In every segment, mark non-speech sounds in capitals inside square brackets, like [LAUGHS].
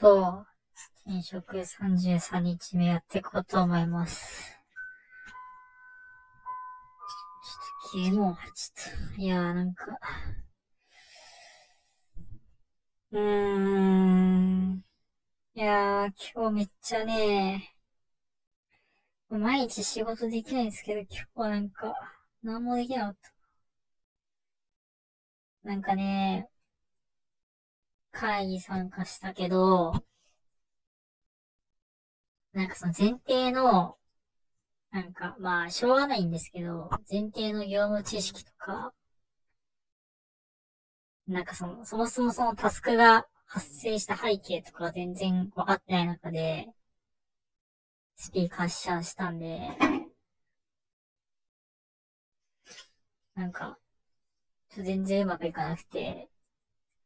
と、転職33日目やっていこうと思います。ちょっとゲームを、ちょっと、いやーなんか、うーん。いやー、今日めっちゃね、毎日仕事できないんですけど、今日はなんか、何もできなかった。なんかね、会議参加したけど、なんかその前提の、なんか、まあ、しょうがないんですけど、前提の業務知識とか、なんかその、そもそもそのタスクが発生した背景とか全然分かってない中で、スピーカーシャーしたんで、なんか、全然うまくいかなくて、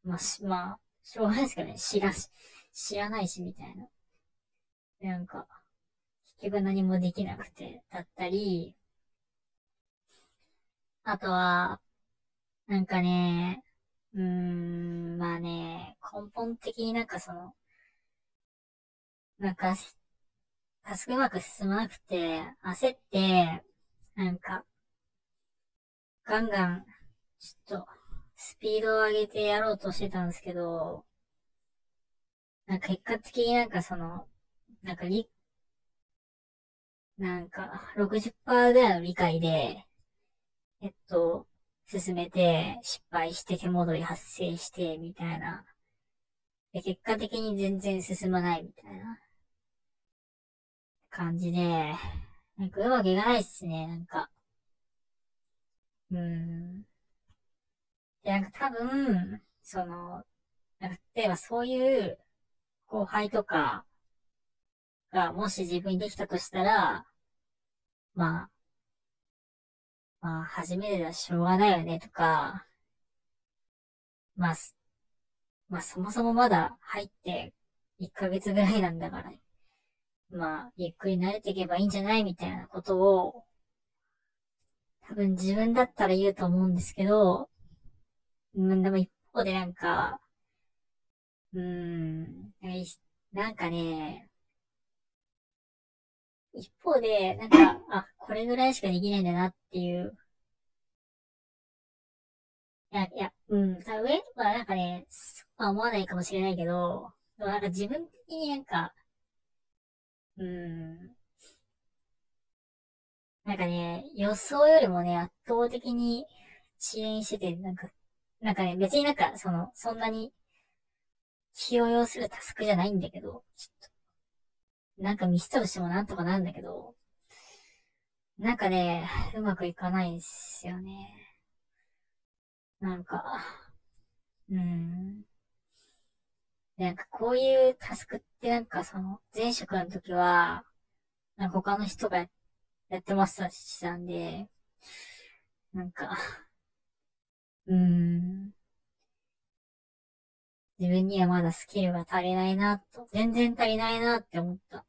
まあ、し、まあ、しょうがないですけどね、知らし、知らないし、みたいな。なんか、結局何もできなくて、だったり、あとは、なんかね、うーん、まあね、根本的になんかその、なんか、タスクうまく進まなくて、焦って、なんか、ガンガン、ちょっと、スピードを上げてやろうとしてたんですけど、なんか結果的になんかその、なんかり、なんか60%ぐらいの理解で、えっと、進めて、失敗して手戻り発生して、みたいな。で、結果的に全然進まないみたいな感じで、なんかうまくいかないっすね、なんか。うーん。で、なんか多分、その、なんか例えばそういう後輩とかがもし自分にできたとしたら、まあ、まあ、初めてだしょうがないよねとか、まあ、まあそもそもまだ入って1ヶ月ぐらいなんだから、まあ、ゆっくり慣れていけばいいんじゃないみたいなことを、多分自分だったら言うと思うんですけど、でも一方でなんか、うーん、なんかね、一方で、なんか、あ、これぐらいしかできないんだなっていう。いや、いや、うん、さ、上はなんかね、そうは思わないかもしれないけど、でもなんか自分的になんか、うーん、なんかね、予想よりもね、圧倒的に遅延してて、なんか、なんかね、別になんか、その、そんなに、気を要するタスクじゃないんだけど、ちょっと、なんかミスったとしてもなんとかなるんだけど、なんかね、うまくいかないんすよね。なんか、うーん。なんかこういうタスクってなんかその、前職の時は、なんか他の人がやってましたしたんで、なんか、うん。自分にはまだスキルが足りないな、と、全然足りないなって思った。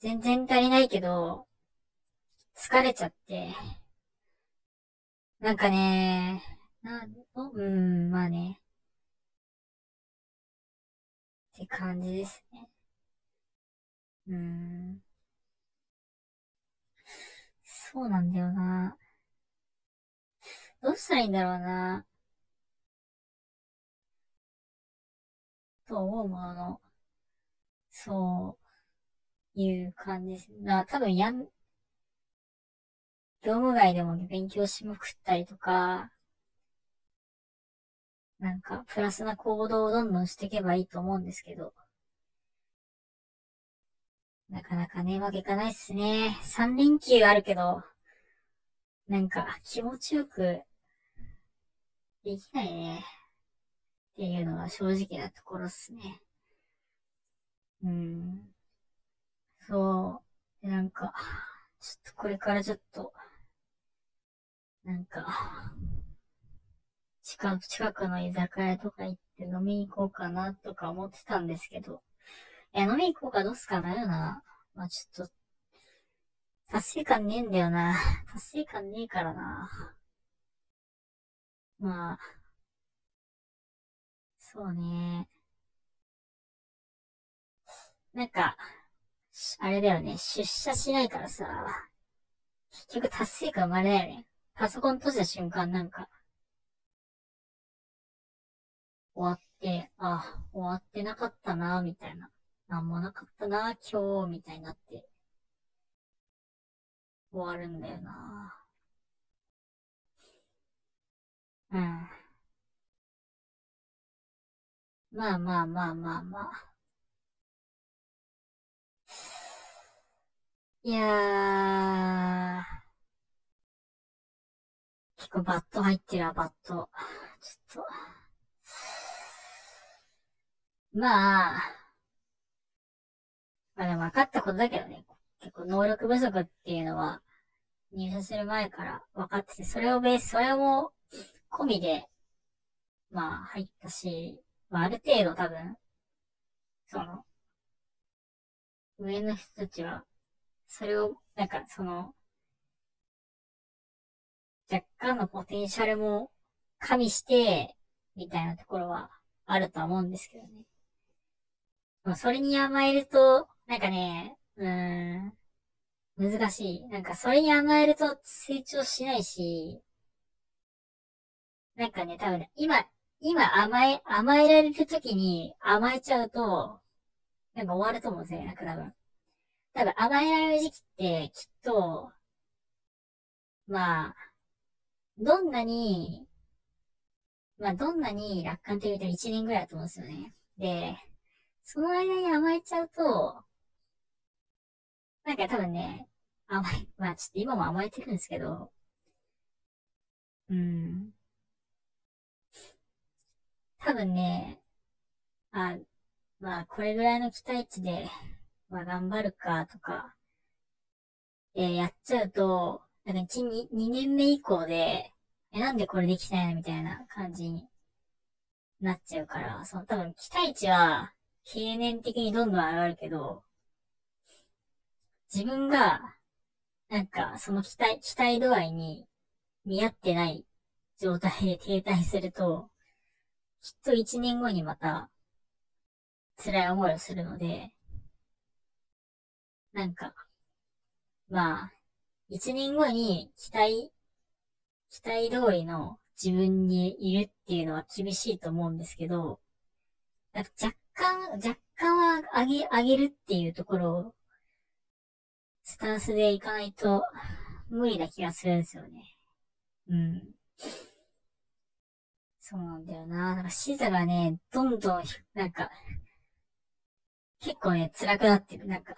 全然足りないけど、疲れちゃって、なんかね、なん、うん、まあね。って感じですね。うーん。そうなんだよな。どうしたらいいんだろうな。と思うものの、そういう感じです。だ多分やん、業務外でも勉強しまくったりとか、なんか、プラスな行動をどんどんしていけばいいと思うんですけど。なかなかね、うまくいかないっすね。3連休あるけど、なんか気持ちよくできないね。っていうのが正直なところっすね。うん。そう。なんか、ちょっとこれからちょっと、なんか、近く、近くの居酒屋とか行って飲みに行こうかなとか思ってたんですけど、いや、飲みに行こうかどうすかなよな。まあ、ちょっと、達成感ねえんだよな。達成感ねえからな。まあ、そうね。なんか、あれだよね、出社しないからさ、結局達成感生まれないよね。パソコン閉じた瞬間なんか、終わって、あ、終わってなかったな、みたいな。なんもなかったな、今日、みたいになって、終わるんだよな。うん。まあまあまあまあまあ。いやー。結構バット入ってるわ、バット。ちょっと。まあ。まあでも分かったことだけどね。結構能力不足っていうのは入社する前から分かってて、それをベース、それも込みで、まあ入ったし、まあある程度多分、その、上の人たちは、それを、なんかその、若干のポテンシャルも加味して、みたいなところはあるとは思うんですけどね。まあ、それに甘えると、なんかね、うーん、難しい。なんかそれに甘えると成長しないし、なんかね、多分、今、今甘え、甘えられる時に甘えちゃうと、なんか終わると思うんですよね、なんか多分。多分甘えられる時期ってきっと、まあ、どんなに、まあどんなに楽観的に言うと1年ぐらいだと思うんですよね。で、その間に甘えちゃうと、なんか多分ね、甘え、まあちょっと今も甘えてるんですけど、うん。多分ね、あ、まあこれぐらいの期待値で、まあ頑張るかとか、えー、やっちゃうと、なんか1、2, 2年目以降で、え、なんでこれできないのみたいな感じになっちゃうから、その多分期待値は、経年的にどんどん上がるけど、自分が、なんか、その期待、期待度合いに見合ってない状態で停滞すると、きっと一年後にまた、辛い思いをするので、なんか、まあ、一年後に期待、期待通りの自分にいるっていうのは厳しいと思うんですけど、若干、若干は上げ、上げるっていうところをスタンスでいかないと無理な気がするんですよね。うん。そうなんだよな。なんか視座がね、どんどん、なんか、結構ね、辛くなってる。なんか、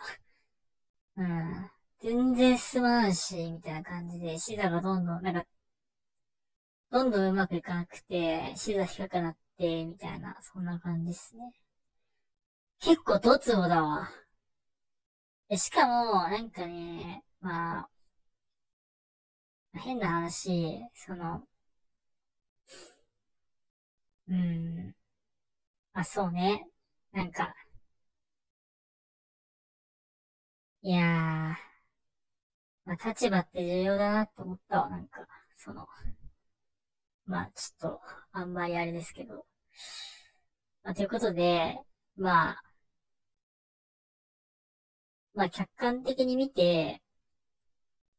うん。全然進まんし、みたいな感じで、視座がどんどん、なんか、どんどんうまくいかなくて、視座低くなって、みたいな、そんな感じですね。結構ドツボだわ。しかも、なんかね、まあ、変な話、その、うん、あ、そうね。なんか、いやー、まあ、立場って重要だなって思ったわ、なんか、その、まあ、ちょっと、あんまりあれですけど。まあ、ということで、まあ、まあ客観的に見て、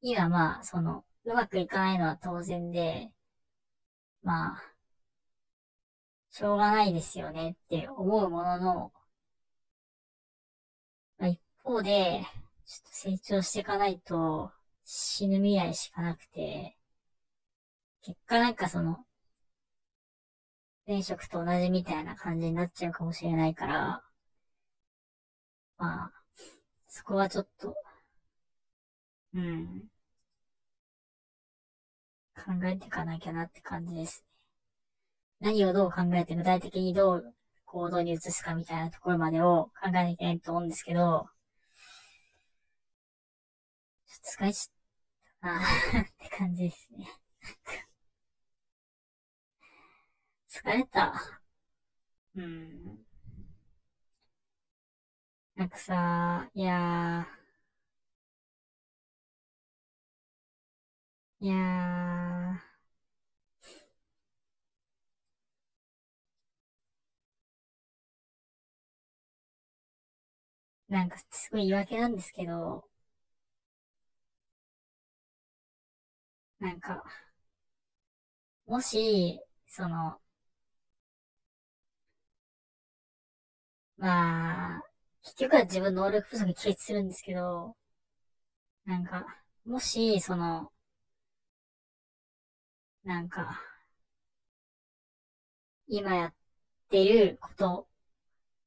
今まあ、その、うまくいかないのは当然で、まあ、しょうがないですよねって思うものの、まあ、一方で、ちょっと成長していかないと死ぬ未来しかなくて、結果なんかその、前職と同じみたいな感じになっちゃうかもしれないから、まあ、そこはちょっと、うん。考えていかなきゃなって感じです。何をどう考えて具体的にどう行動に移すかみたいなところまでを考えなきゃいけないと思うんですけど、ちょっと疲れちゃったな [LAUGHS] って感じですね。疲れた。うん。なんかさ、いやー、いやー、なんかすごい言い訳なんですけど、なんか、もし、その、まあ、結局は自分の能力不足に起結するんですけど、なんか、もし、その、なんか、今やってること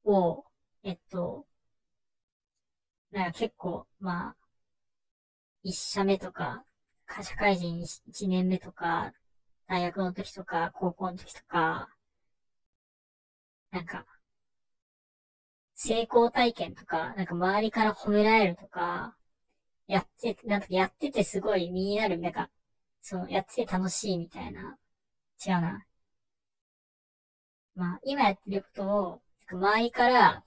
を、えっと、なんか結構、まあ、一社目とか、社会人一年目とか、大学の時とか、高校の時とか、なんか、成功体験とか、なんか周りから褒められるとか、やって、なんかやっててすごい身になる、なんか、その、やってて楽しいみたいな。違うな。まあ、今やってることを、周りから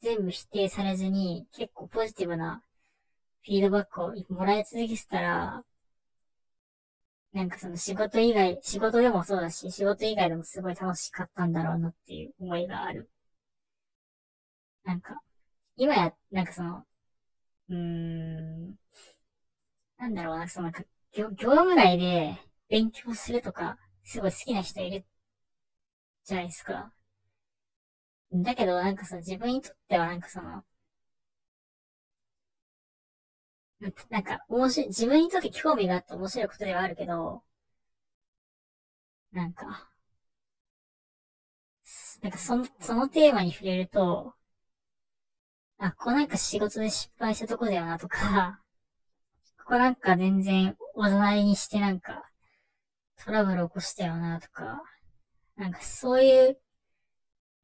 全部否定されずに、結構ポジティブなフィードバックをもらい続けてたら、なんかその仕事以外、仕事でもそうだし、仕事以外でもすごい楽しかったんだろうなっていう思いがある。なんか、今や、なんかその、うーん、なんだろうな、その、業業務内で勉強するとか、すごい好きな人いるじゃないですか。だけど、なんかさ、自分にとってはなんかその、なんか、面白い、自分にとって興味があって面白いことではあるけど、なんか、なんかその、そのテーマに触れると、あ、ここなんか仕事で失敗したとこだよなとか、[LAUGHS] ここなんか全然おざなりにしてなんかトラブル起こしたよなとか、なんかそういう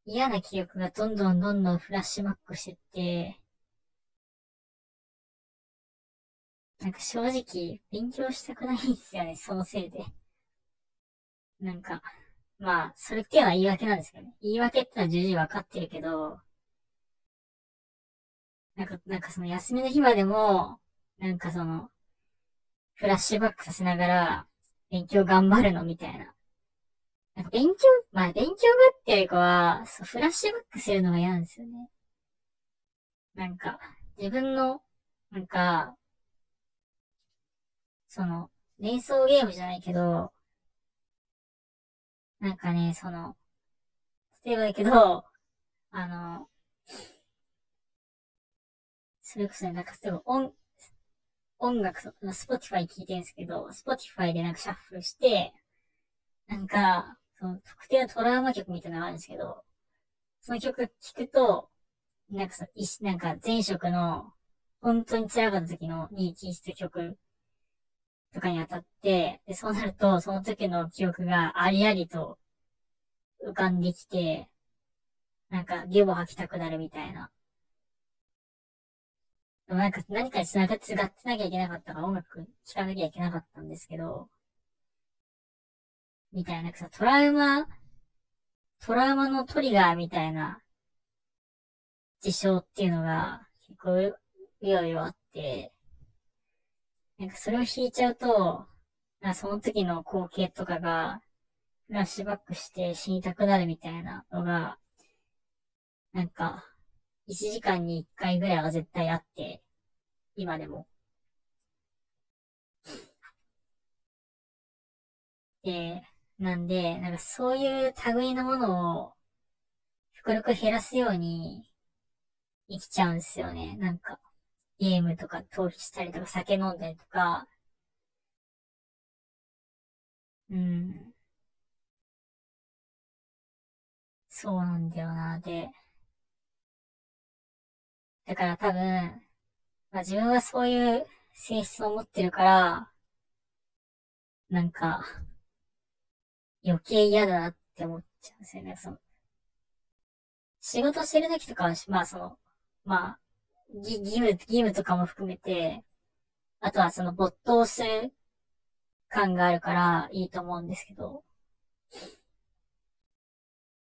嫌な記憶がどんどんどんどんフラッシュバックしてって、なんか正直勉強したくないんですよね、そのせいで。なんか、まあ、それっていうのは言い訳なんですけどね。言い訳ってのは重々わかってるけど、なんか、なんかその休みの日までも、なんかその、フラッシュバックさせながら、勉強頑張るのみたいな。勉強、まあ勉強がっていうよりかは、そう、フラッシュバックするのが嫌なんですよね。なんか、自分の、なんか、その、連想ゲームじゃないけど、なんかね、その、例えばだけど、あの、それこそね、なんか例えば音、音楽と、 Spotify 聞いてるんですけど、 Spotify でなんかシャッフルして、なんか、その特定のトラウマ曲みたいなのがあるんですけど、その曲聴くと、なんかさ、なんか前職の、本当に辛かった時のに聴いた曲とかに当たって、で、そうなると、その時の記憶がありありと浮かんできて、なんか、ゲボ吐きたくなるみたいな。でもなんか、何かに繋がって、がってなきゃいけなかったから音楽聴かなきゃいけなかったんですけど、みたいな、なんかさ、トラウマ、トラウマのトリガーみたいな事象っていうのが結構うようよあって、なんかそれを引いちゃうと、なその時の光景とかが、フラッシュバックして死にたくなるみたいなのが、なんか、1時間に1回ぐらいは絶対あって、今でも。で、なんで、なんかそういう類のものを、極力減らすように生きちゃうんですよね。なんか、ゲームとか逃避したりとか酒飲んだりとか、うん。そうなんだよな。で、だから多分、まあ自分はそういう性質を持ってるから、なんか、余計嫌だなって思っちゃうんですよね。その、仕事してる時とかは、まあその、まあ、義務、義務とかも含めて、あとはその没頭する感があるからいいと思うんですけど、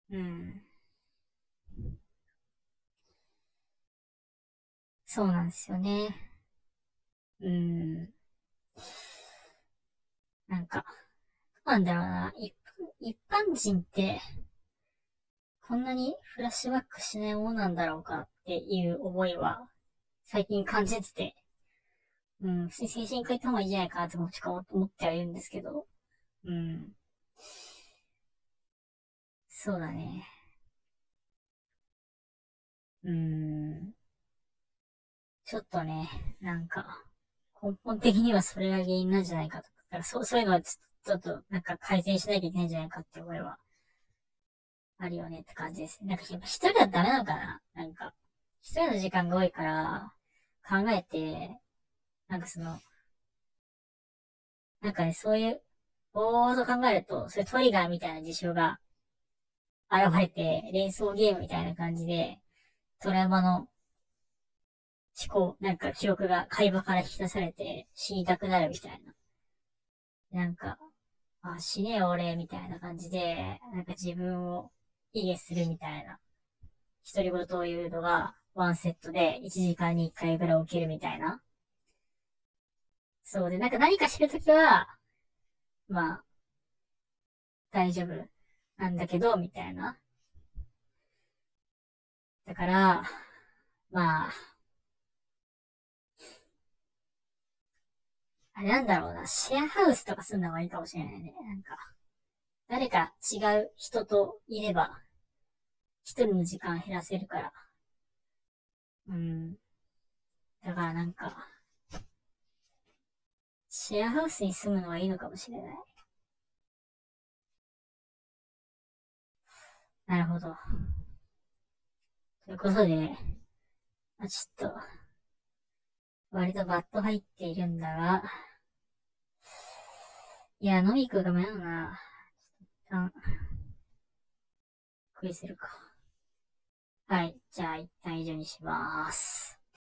うん。そうなんですよね。うん。なんか、なんだろうな。一、一般人って、そんなにフラッシュバックしないものなんだろうかっていう思いは、最近感じてて、うん、普通に精神科行った方がいいんじゃないかなって思ってはいるんですけど、うん。そうだね。うーん。ちょっとね、なんか、根本的にはそれが原因なんじゃないかと。かそう、そういうのはちょっと、ちょっとなんか改善しなきゃいけないんじゃないかって思いは、あるよねって感じです。なんかやっぱ一人だとダメなのかな？なんか、一人の時間が多いから、考えて、なんかその、なんかね、そういう、ぼーっと考えると、そういうトリガーみたいな事象が現れて、連想ゲームみたいな感じで、トラウマの思考、なんか記憶が会話から引き出されて死にたくなるみたいな。なんか、あ、死ねよ俺、みたいな感じで、なんか自分を卑下するみたいな、独り言を言うのが、ワンセットで1時間に1回ぐらい起きるみたいな。そうで、なんか何か知るときは、まあ、大丈夫なんだけど、みたいな。だから、まあ、あれなんだろうな、シェアハウスとかすんのがいいかもしれないね。なんか、誰か違う人といれば、一人の時間減らせるから。うん。だからなんか、シェアハウスに住むのはいいのかもしれない。なるほど。ということで、まあ、ちょっと、割とバット入っているんだが、いや、飲み行くが迷うな。ちょっと一旦、食いするか。はい。じゃあ、一旦以上にします。